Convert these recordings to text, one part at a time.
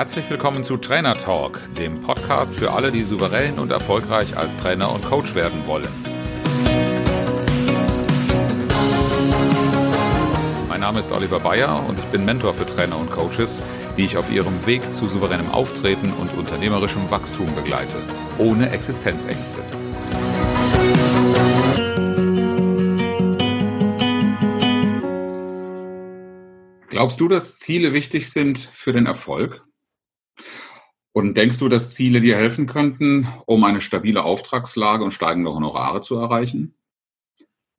Herzlich willkommen zu Trainer Talk, dem Podcast für alle, die souverän und erfolgreich als Trainer und Coach werden wollen. Mein Name ist Oliver Bayer und ich bin Mentor für Trainer und Coaches, die ich auf ihrem Weg zu souveränem Auftreten und unternehmerischem Wachstum begleite, ohne Existenzängste. Glaubst du, dass Ziele wichtig sind für den Erfolg? Und denkst du, dass Ziele dir helfen könnten, um eine stabile Auftragslage und steigende Honorare zu erreichen?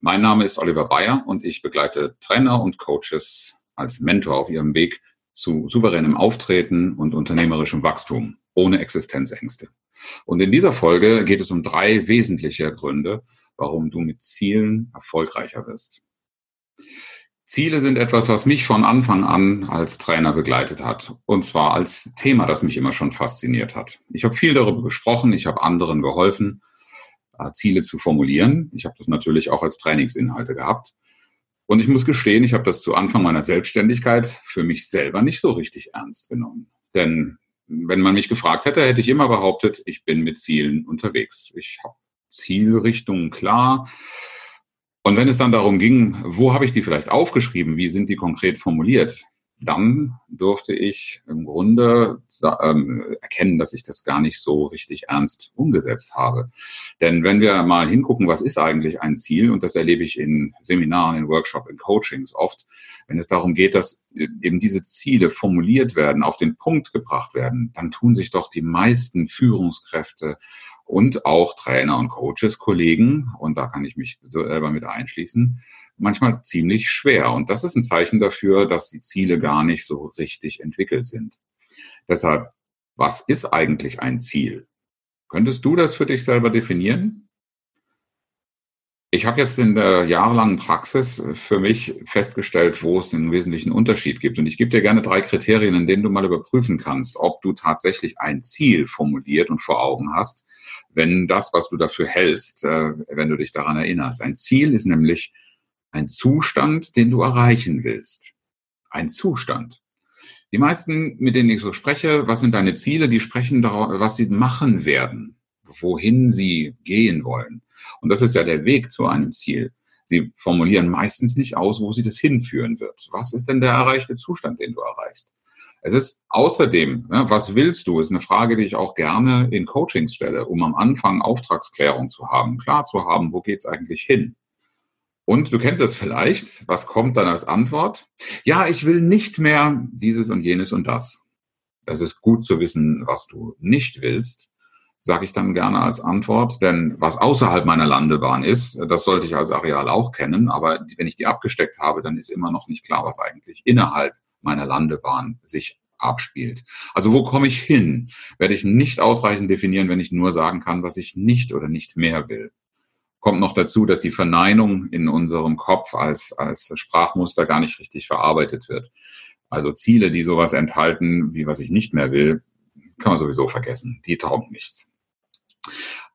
Mein Name ist Oliver Bayer und ich begleite Trainer und Coaches als Mentor auf ihrem Weg zu souveränem Auftreten und unternehmerischem Wachstum ohne Existenzängste. Und in dieser Folge geht es um drei wesentliche Gründe, warum du mit Zielen erfolgreicher wirst. Ziele sind etwas, was mich von Anfang an als Trainer begleitet hat. Und zwar als Thema, das mich immer schon fasziniert hat. Ich habe viel darüber gesprochen, ich habe anderen geholfen, äh, Ziele zu formulieren. Ich habe das natürlich auch als Trainingsinhalte gehabt. Und ich muss gestehen, ich habe das zu Anfang meiner Selbstständigkeit für mich selber nicht so richtig ernst genommen. Denn wenn man mich gefragt hätte, hätte ich immer behauptet, ich bin mit Zielen unterwegs. Ich habe Zielrichtungen klar. Und wenn es dann darum ging, wo habe ich die vielleicht aufgeschrieben, wie sind die konkret formuliert, dann durfte ich im Grunde ähm, erkennen, dass ich das gar nicht so richtig ernst umgesetzt habe. Denn wenn wir mal hingucken, was ist eigentlich ein Ziel, und das erlebe ich in Seminaren, in Workshops, in Coachings oft, wenn es darum geht, dass eben diese Ziele formuliert werden, auf den Punkt gebracht werden, dann tun sich doch die meisten Führungskräfte und auch Trainer und Coaches, Kollegen, und da kann ich mich selber mit einschließen, manchmal ziemlich schwer. Und das ist ein Zeichen dafür, dass die Ziele gar nicht so richtig entwickelt sind. Deshalb, was ist eigentlich ein Ziel? Könntest du das für dich selber definieren? Ich habe jetzt in der jahrelangen Praxis für mich festgestellt, wo es den wesentlichen Unterschied gibt. Und ich gebe dir gerne drei Kriterien, in denen du mal überprüfen kannst, ob du tatsächlich ein Ziel formuliert und vor Augen hast, wenn das, was du dafür hältst, äh, wenn du dich daran erinnerst. Ein Ziel ist nämlich ein Zustand, den du erreichen willst. Ein Zustand. Die meisten, mit denen ich so spreche, was sind deine Ziele, die sprechen darauf, was sie machen werden, wohin sie gehen wollen. Und das ist ja der Weg zu einem Ziel. Sie formulieren meistens nicht aus, wo sie das hinführen wird. Was ist denn der erreichte Zustand, den du erreichst? Es ist außerdem, ne, was willst du, ist eine Frage, die ich auch gerne in Coachings stelle, um am Anfang Auftragsklärung zu haben, klar zu haben, wo geht's eigentlich hin? Und du kennst das vielleicht, was kommt dann als Antwort? Ja, ich will nicht mehr dieses und jenes und das. Das ist gut zu wissen, was du nicht willst sage ich dann gerne als Antwort. Denn was außerhalb meiner Landebahn ist, das sollte ich als Areal auch kennen. Aber wenn ich die abgesteckt habe, dann ist immer noch nicht klar, was eigentlich innerhalb meiner Landebahn sich abspielt. Also wo komme ich hin, werde ich nicht ausreichend definieren, wenn ich nur sagen kann, was ich nicht oder nicht mehr will. Kommt noch dazu, dass die Verneinung in unserem Kopf als, als Sprachmuster gar nicht richtig verarbeitet wird. Also Ziele, die sowas enthalten, wie was ich nicht mehr will, kann man sowieso vergessen. Die taugen nichts.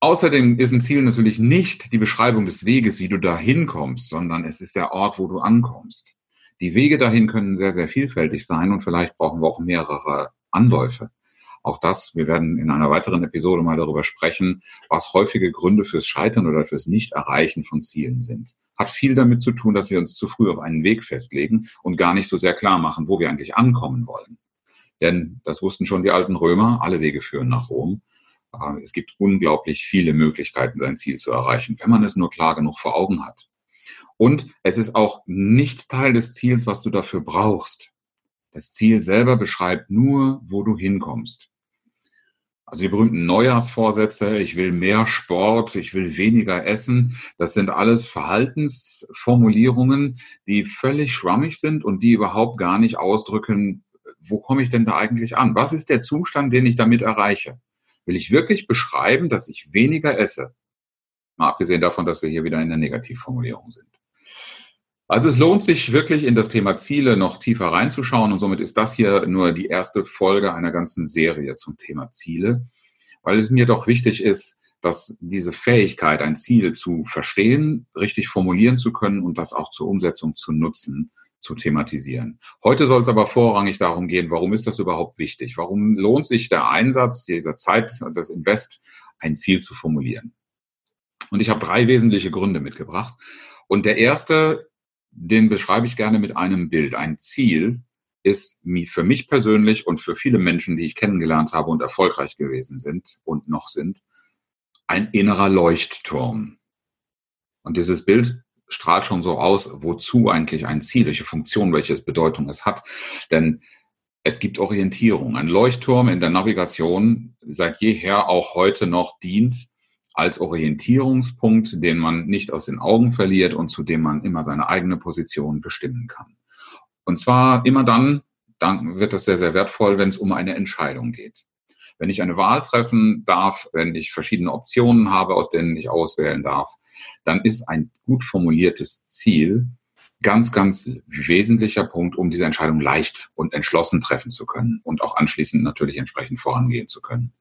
Außerdem ist ein Ziel natürlich nicht die Beschreibung des Weges, wie du dahin kommst, sondern es ist der Ort, wo du ankommst. Die Wege dahin können sehr, sehr vielfältig sein und vielleicht brauchen wir auch mehrere Anläufe. Auch das, wir werden in einer weiteren Episode mal darüber sprechen, was häufige Gründe fürs Scheitern oder fürs Nicht-Erreichen von Zielen sind. Hat viel damit zu tun, dass wir uns zu früh auf einen Weg festlegen und gar nicht so sehr klar machen, wo wir eigentlich ankommen wollen. Denn das wussten schon die alten Römer, alle Wege führen nach Rom. Es gibt unglaublich viele Möglichkeiten, sein Ziel zu erreichen, wenn man es nur klar genug vor Augen hat. Und es ist auch nicht Teil des Ziels, was du dafür brauchst. Das Ziel selber beschreibt nur, wo du hinkommst. Also die berühmten Neujahrsvorsätze, ich will mehr Sport, ich will weniger essen, das sind alles Verhaltensformulierungen, die völlig schwammig sind und die überhaupt gar nicht ausdrücken, wo komme ich denn da eigentlich an? Was ist der Zustand, den ich damit erreiche? Will ich wirklich beschreiben, dass ich weniger esse? Mal abgesehen davon, dass wir hier wieder in der Negativformulierung sind. Also es lohnt sich wirklich in das Thema Ziele noch tiefer reinzuschauen und somit ist das hier nur die erste Folge einer ganzen Serie zum Thema Ziele, weil es mir doch wichtig ist, dass diese Fähigkeit, ein Ziel zu verstehen, richtig formulieren zu können und das auch zur Umsetzung zu nutzen, zu thematisieren. Heute soll es aber vorrangig darum gehen, warum ist das überhaupt wichtig? Warum lohnt sich der Einsatz dieser Zeit und das Invest, ein Ziel zu formulieren? Und ich habe drei wesentliche Gründe mitgebracht. Und der erste, den beschreibe ich gerne mit einem Bild. Ein Ziel ist für mich persönlich und für viele Menschen, die ich kennengelernt habe und erfolgreich gewesen sind und noch sind, ein innerer Leuchtturm. Und dieses Bild strahlt schon so aus, wozu eigentlich ein Ziel, welche Funktion, welche Bedeutung es hat. Denn es gibt Orientierung. Ein Leuchtturm in der Navigation seit jeher auch heute noch dient als Orientierungspunkt, den man nicht aus den Augen verliert und zu dem man immer seine eigene Position bestimmen kann. Und zwar immer dann, dann wird das sehr, sehr wertvoll, wenn es um eine Entscheidung geht. Wenn ich eine Wahl treffen darf, wenn ich verschiedene Optionen habe, aus denen ich auswählen darf, dann ist ein gut formuliertes Ziel ganz, ganz wesentlicher Punkt, um diese Entscheidung leicht und entschlossen treffen zu können und auch anschließend natürlich entsprechend vorangehen zu können.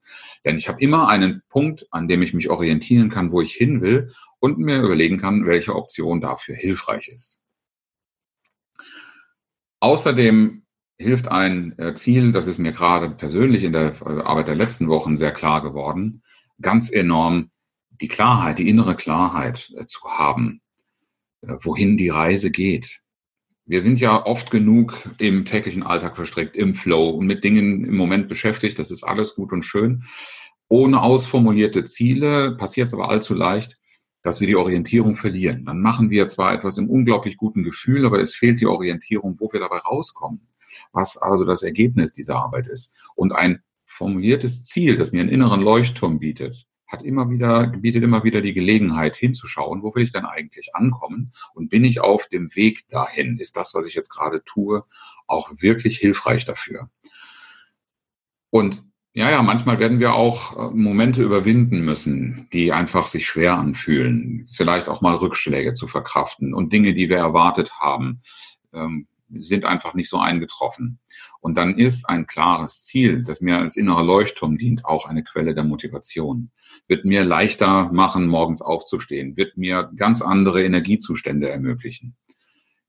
Denn ich habe immer einen Punkt, an dem ich mich orientieren kann, wo ich hin will und mir überlegen kann, welche Option dafür hilfreich ist. Außerdem hilft ein äh, Ziel, das ist mir gerade persönlich in der äh, Arbeit der letzten Wochen sehr klar geworden, ganz enorm die Klarheit, die innere Klarheit äh, zu haben, wohin die Reise geht. Wir sind ja oft genug im täglichen Alltag verstrickt, im Flow und mit Dingen im Moment beschäftigt. Das ist alles gut und schön. Ohne ausformulierte Ziele passiert es aber allzu leicht, dass wir die Orientierung verlieren. Dann machen wir zwar etwas im unglaublich guten Gefühl, aber es fehlt die Orientierung, wo wir dabei rauskommen was also das Ergebnis dieser Arbeit ist. Und ein formuliertes Ziel, das mir einen inneren Leuchtturm bietet, hat immer wieder, bietet immer wieder die Gelegenheit hinzuschauen, wo will ich denn eigentlich ankommen und bin ich auf dem Weg dahin? Ist das, was ich jetzt gerade tue, auch wirklich hilfreich dafür? Und ja, ja, manchmal werden wir auch äh, Momente überwinden müssen, die einfach sich schwer anfühlen, vielleicht auch mal Rückschläge zu verkraften und Dinge, die wir erwartet haben, ähm, sind einfach nicht so eingetroffen. Und dann ist ein klares Ziel, das mir als innerer Leuchtturm dient, auch eine Quelle der Motivation. Wird mir leichter machen, morgens aufzustehen, wird mir ganz andere Energiezustände ermöglichen.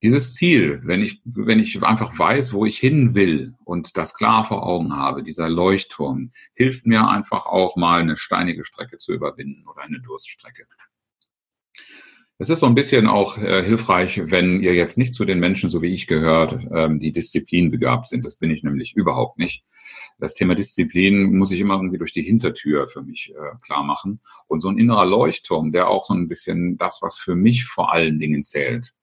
Dieses Ziel, wenn ich, wenn ich einfach weiß, wo ich hin will und das klar vor Augen habe, dieser Leuchtturm, hilft mir einfach auch mal eine steinige Strecke zu überwinden oder eine Durststrecke. Es ist so ein bisschen auch äh, hilfreich, wenn ihr jetzt nicht zu den Menschen, so wie ich gehört, ähm, die Disziplin begabt sind. Das bin ich nämlich überhaupt nicht. Das Thema Disziplin muss ich immer irgendwie durch die Hintertür für mich äh, klar machen. Und so ein innerer Leuchtturm, der auch so ein bisschen das, was für mich vor allen Dingen zählt,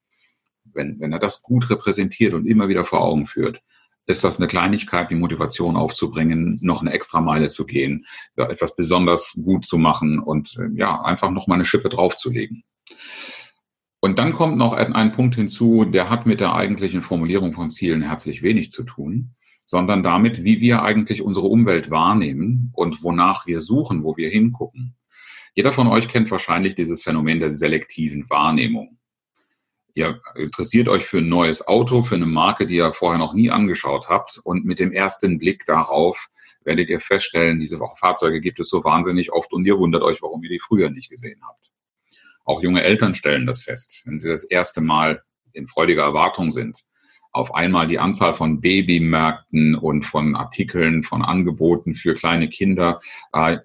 wenn, wenn er das gut repräsentiert und immer wieder vor Augen führt, ist das eine Kleinigkeit, die Motivation aufzubringen, noch eine extra Meile zu gehen, etwas besonders gut zu machen und äh, ja, einfach noch mal eine Schippe draufzulegen. Und dann kommt noch ein, ein Punkt hinzu, der hat mit der eigentlichen Formulierung von Zielen herzlich wenig zu tun, sondern damit, wie wir eigentlich unsere Umwelt wahrnehmen und wonach wir suchen, wo wir hingucken. Jeder von euch kennt wahrscheinlich dieses Phänomen der selektiven Wahrnehmung. Ihr interessiert euch für ein neues Auto, für eine Marke, die ihr vorher noch nie angeschaut habt und mit dem ersten Blick darauf werdet ihr feststellen, diese Fahrzeuge gibt es so wahnsinnig oft und ihr wundert euch, warum ihr die früher nicht gesehen habt. Auch junge Eltern stellen das fest, wenn sie das erste Mal in freudiger Erwartung sind. Auf einmal die Anzahl von Babymärkten und von Artikeln, von Angeboten für kleine Kinder äh,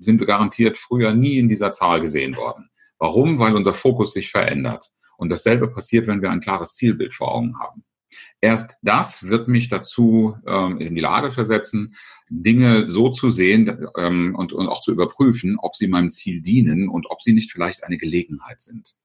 sind garantiert früher nie in dieser Zahl gesehen worden. Warum? Weil unser Fokus sich verändert. Und dasselbe passiert, wenn wir ein klares Zielbild vor Augen haben. Erst das wird mich dazu ähm, in die Lage versetzen, Dinge so zu sehen ähm, und, und auch zu überprüfen, ob sie meinem Ziel dienen und ob sie nicht vielleicht eine Gelegenheit sind.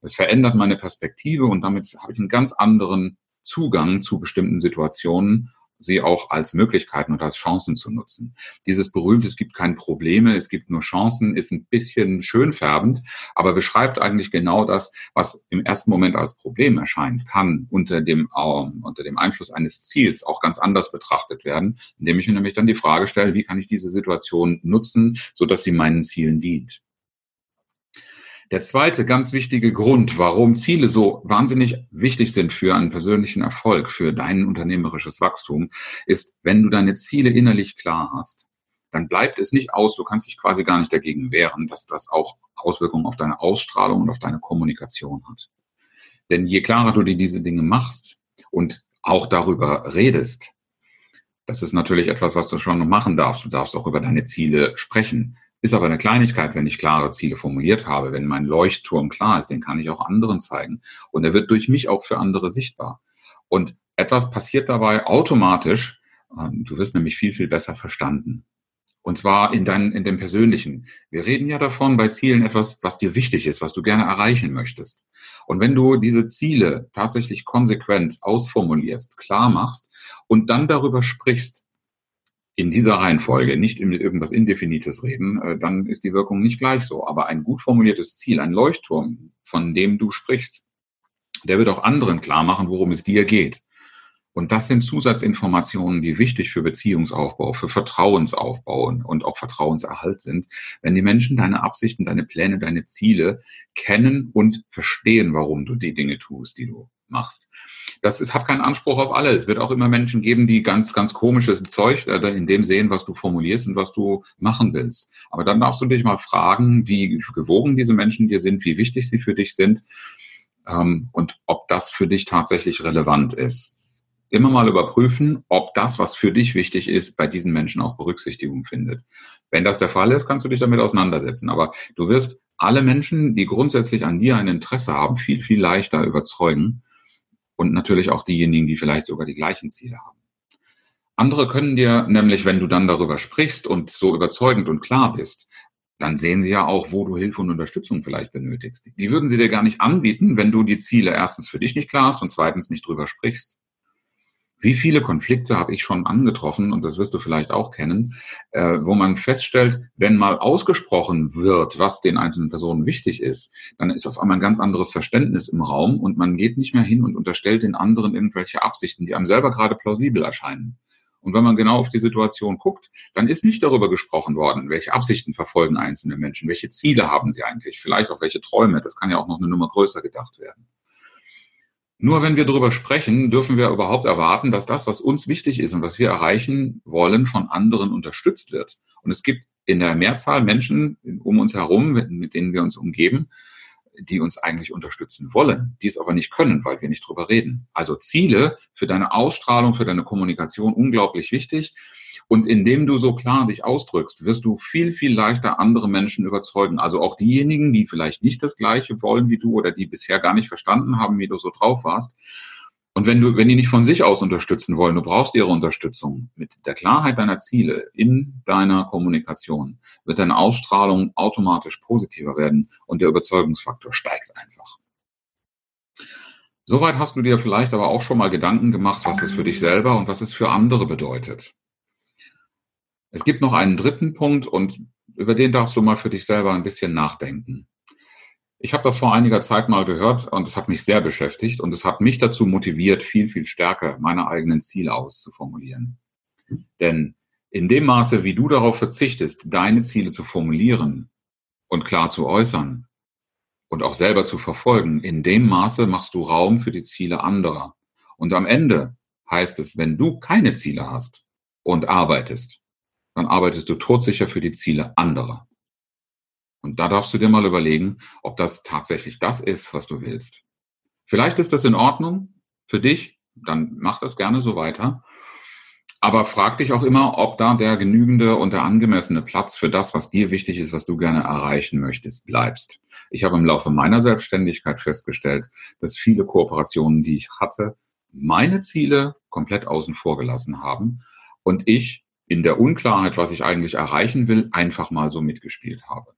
Das verändert meine Perspektive und damit habe ich einen ganz anderen Zugang zu bestimmten Situationen sie auch als Möglichkeiten und als Chancen zu nutzen. Dieses berühmte, es gibt keine Probleme, es gibt nur Chancen, ist ein bisschen schönfärbend, aber beschreibt eigentlich genau das, was im ersten Moment als Problem erscheint, kann unter dem, äh, unter dem Einfluss eines Ziels auch ganz anders betrachtet werden, indem ich mir nämlich dann die Frage stelle, wie kann ich diese Situation nutzen, so dass sie meinen Zielen dient. Der zweite ganz wichtige Grund, warum Ziele so wahnsinnig wichtig sind für einen persönlichen Erfolg, für dein unternehmerisches Wachstum, ist, wenn du deine Ziele innerlich klar hast, dann bleibt es nicht aus, du kannst dich quasi gar nicht dagegen wehren, dass das auch Auswirkungen auf deine Ausstrahlung und auf deine Kommunikation hat. Denn je klarer du dir diese Dinge machst, und auch darüber redest, das ist natürlich etwas, was du schon machen darfst. Du darfst auch über deine Ziele sprechen. Ist aber eine Kleinigkeit, wenn ich klare Ziele formuliert habe. Wenn mein Leuchtturm klar ist, den kann ich auch anderen zeigen. Und er wird durch mich auch für andere sichtbar. Und etwas passiert dabei automatisch. Ähm, du wirst nämlich viel, viel besser verstanden. Und zwar in, dein, in dem Persönlichen. Wir reden ja davon bei Zielen etwas, was dir wichtig ist, was du gerne erreichen möchtest. Und wenn du diese Ziele tatsächlich konsequent ausformulierst, klar machst und dann darüber sprichst, in dieser Reihenfolge, nicht in irgendwas Indefinites reden, äh, dann ist die Wirkung nicht gleich so. Aber ein gut formuliertes Ziel, ein Leuchtturm, von dem du sprichst, der wird auch anderen klar machen, worum es dir geht. Und das sind Zusatzinformationen, die wichtig für Beziehungsaufbau, für Vertrauensaufbau und auch Vertrauenserhalt sind, wenn die Menschen deine Absichten, deine Pläne, deine Ziele kennen und verstehen, warum du die Dinge tust, die du machst. Das ist, hat keinen Anspruch auf alle. Es wird auch immer Menschen geben, die ganz, ganz komisches Zeug äh, in dem sehen, was du formulierst und was du machen willst. Aber dann darfst du dich mal fragen, wie gewogen diese Menschen dir sind, wie wichtig sie für dich sind ähm, und ob das für dich tatsächlich relevant ist immer mal überprüfen, ob das, was für dich wichtig ist, bei diesen Menschen auch Berücksichtigung findet. Wenn das der Fall ist, kannst du dich damit auseinandersetzen. Aber du wirst alle Menschen, die grundsätzlich an dir ein Interesse haben, viel, viel leichter überzeugen. Und natürlich auch diejenigen, die vielleicht sogar die gleichen Ziele haben. Andere können dir nämlich, wenn du dann darüber sprichst und so überzeugend und klar bist, dann sehen sie ja auch, wo du Hilfe und Unterstützung vielleicht benötigst. Die würden sie dir gar nicht anbieten, wenn du die Ziele erstens für dich nicht klar hast und zweitens nicht drüber sprichst. Wie viele Konflikte habe ich schon angetroffen, und das wirst du vielleicht auch kennen, äh, wo man feststellt, wenn mal ausgesprochen wird, was den einzelnen Personen wichtig ist, dann ist auf einmal ein ganz anderes Verständnis im Raum und man geht nicht mehr hin und unterstellt den anderen irgendwelche Absichten, die einem selber gerade plausibel erscheinen. Und wenn man genau auf die Situation guckt, dann ist nicht darüber gesprochen worden, welche Absichten verfolgen einzelne Menschen, welche Ziele haben sie eigentlich, vielleicht auch welche Träume. Das kann ja auch noch eine Nummer größer gedacht werden. Nur wenn wir darüber sprechen, dürfen wir überhaupt erwarten, dass das, was uns wichtig ist und was wir erreichen wollen, von anderen unterstützt wird. Und es gibt in der Mehrzahl Menschen um uns herum, mit denen wir uns umgeben, die uns eigentlich unterstützen wollen, die es aber nicht können, weil wir nicht drüber reden. Also Ziele für deine Ausstrahlung, für deine Kommunikation unglaublich wichtig. Und indem du so klar dich ausdrückst, wirst du viel, viel leichter andere Menschen überzeugen. Also auch diejenigen, die vielleicht nicht das Gleiche wollen wie du oder die bisher gar nicht verstanden haben, wie du so drauf warst. Und wenn du, wenn die nicht von sich aus unterstützen wollen, du brauchst ihre Unterstützung mit der Klarheit deiner Ziele in deiner Kommunikation, wird deine Ausstrahlung automatisch positiver werden und der Überzeugungsfaktor steigt einfach. Soweit hast du dir vielleicht aber auch schon mal Gedanken gemacht, was es für dich selber und was es für andere bedeutet. Es gibt noch einen dritten Punkt und über den darfst du mal für dich selber ein bisschen nachdenken. Ich habe das vor einiger Zeit mal gehört und es hat mich sehr beschäftigt und es hat mich dazu motiviert, viel, viel stärker meine eigenen Ziele auszuformulieren. Denn in dem Maße, wie du darauf verzichtest, deine Ziele zu formulieren und klar zu äußern und auch selber zu verfolgen, in dem Maße machst du Raum für die Ziele anderer. Und am Ende heißt es, wenn du keine Ziele hast und arbeitest, dann arbeitest du todsicher für die Ziele anderer. Und da darfst du dir mal überlegen, ob das tatsächlich das ist, was du willst. Vielleicht ist das in Ordnung für dich, dann mach das gerne so weiter. Aber frag dich auch immer, ob da der genügende und der angemessene Platz für das, was dir wichtig ist, was du gerne erreichen möchtest, bleibst. Ich habe im Laufe meiner Selbstständigkeit festgestellt, dass viele Kooperationen, die ich hatte, meine Ziele komplett außen vor gelassen haben und ich in der Unklarheit, was ich eigentlich erreichen will, einfach mal so mitgespielt habe.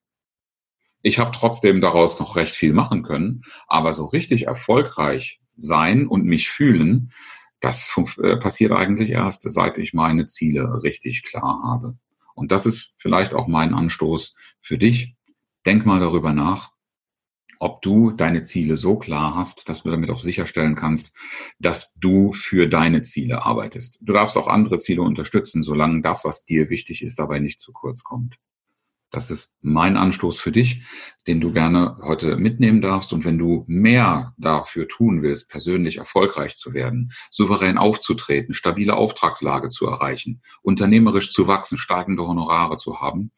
Ich habe trotzdem daraus noch recht viel machen können, aber so richtig erfolgreich sein und mich fühlen, das äh, passiert eigentlich erst, seit ich meine Ziele richtig klar habe. Und das ist vielleicht auch mein Anstoß für dich. Denk mal darüber nach, ob du deine Ziele so klar hast, dass du damit auch sicherstellen kannst, dass du für deine Ziele arbeitest. Du darfst auch andere Ziele unterstützen, solange das, was dir wichtig ist, dabei nicht zu kurz kommt. Das ist mein Anstoß für dich, den du gerne heute mitnehmen darfst. Und wenn du mehr dafür tun willst, persönlich erfolgreich zu werden, souverän aufzutreten, stabile Auftragslage zu erreichen, unternehmerisch zu wachsen, steigende Honorare zu haben,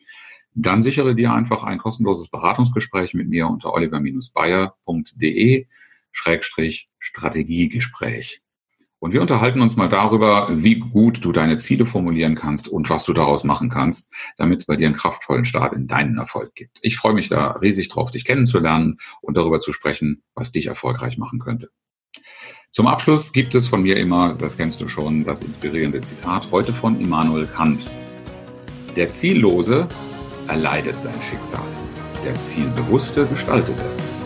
dann sichere dir einfach ein kostenloses Beratungsgespräch mit mir unter oliver-bayer.de Schrägstrich Strategiegespräch. Und wir unterhalten uns mal darüber, wie gut du deine Ziele formulieren kannst und was du daraus machen kannst, damit es bei dir einen kraftvollen Start in deinen Erfolg gibt. Ich freue mich da riesig drauf, dich kennenzulernen und darüber zu sprechen, was dich erfolgreich machen könnte. Zum Abschluss gibt es von mir immer, das kennst du schon, das inspirierende Zitat, heute von Immanuel Kant. Der Ziellose erleidet sein Schicksal, der Zielbewusste gestaltet es.